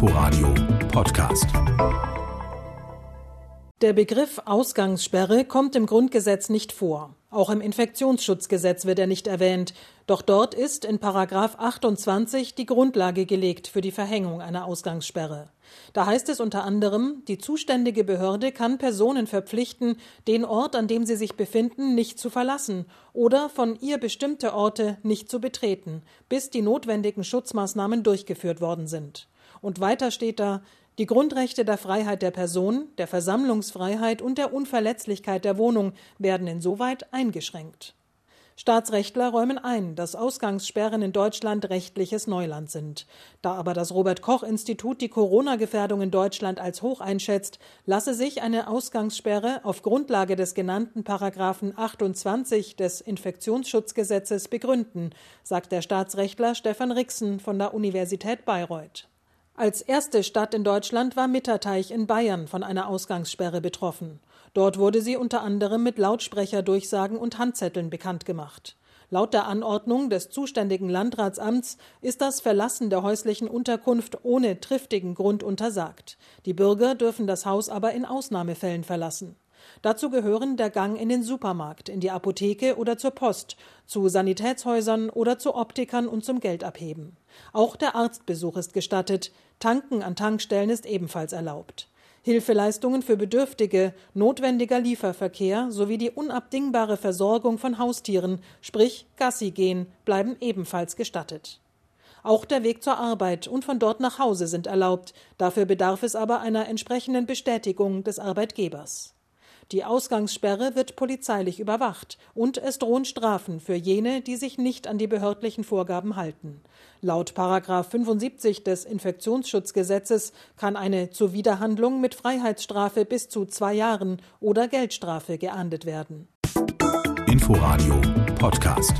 Inforadio Podcast. Der Begriff Ausgangssperre kommt im Grundgesetz nicht vor. Auch im Infektionsschutzgesetz wird er nicht erwähnt. Doch dort ist in Paragraph 28 die Grundlage gelegt für die Verhängung einer Ausgangssperre. Da heißt es unter anderem, die zuständige Behörde kann Personen verpflichten, den Ort, an dem sie sich befinden, nicht zu verlassen oder von ihr bestimmte Orte nicht zu betreten, bis die notwendigen Schutzmaßnahmen durchgeführt worden sind. Und weiter steht da, die Grundrechte der Freiheit der Person, der Versammlungsfreiheit und der Unverletzlichkeit der Wohnung werden insoweit eingeschränkt. Staatsrechtler räumen ein, dass Ausgangssperren in Deutschland rechtliches Neuland sind. Da aber das Robert Koch Institut die Corona-Gefährdung in Deutschland als hoch einschätzt, lasse sich eine Ausgangssperre auf Grundlage des genannten Paragraphen 28 des Infektionsschutzgesetzes begründen, sagt der Staatsrechtler Stefan Rixen von der Universität Bayreuth. Als erste Stadt in Deutschland war Mitterteich in Bayern von einer Ausgangssperre betroffen. Dort wurde sie unter anderem mit Lautsprecherdurchsagen und Handzetteln bekannt gemacht. Laut der Anordnung des zuständigen Landratsamts ist das Verlassen der häuslichen Unterkunft ohne triftigen Grund untersagt. Die Bürger dürfen das Haus aber in Ausnahmefällen verlassen. Dazu gehören der Gang in den Supermarkt, in die Apotheke oder zur Post, zu Sanitätshäusern oder zu Optikern und zum Geldabheben. Auch der Arztbesuch ist gestattet, Tanken an Tankstellen ist ebenfalls erlaubt. Hilfeleistungen für Bedürftige, notwendiger Lieferverkehr sowie die unabdingbare Versorgung von Haustieren, sprich Gassi gehen, bleiben ebenfalls gestattet. Auch der Weg zur Arbeit und von dort nach Hause sind erlaubt, dafür bedarf es aber einer entsprechenden Bestätigung des Arbeitgebers. Die Ausgangssperre wird polizeilich überwacht und es drohen Strafen für jene, die sich nicht an die behördlichen Vorgaben halten. Laut 75 des Infektionsschutzgesetzes kann eine Zuwiderhandlung mit Freiheitsstrafe bis zu zwei Jahren oder Geldstrafe geahndet werden. Inforadio Podcast.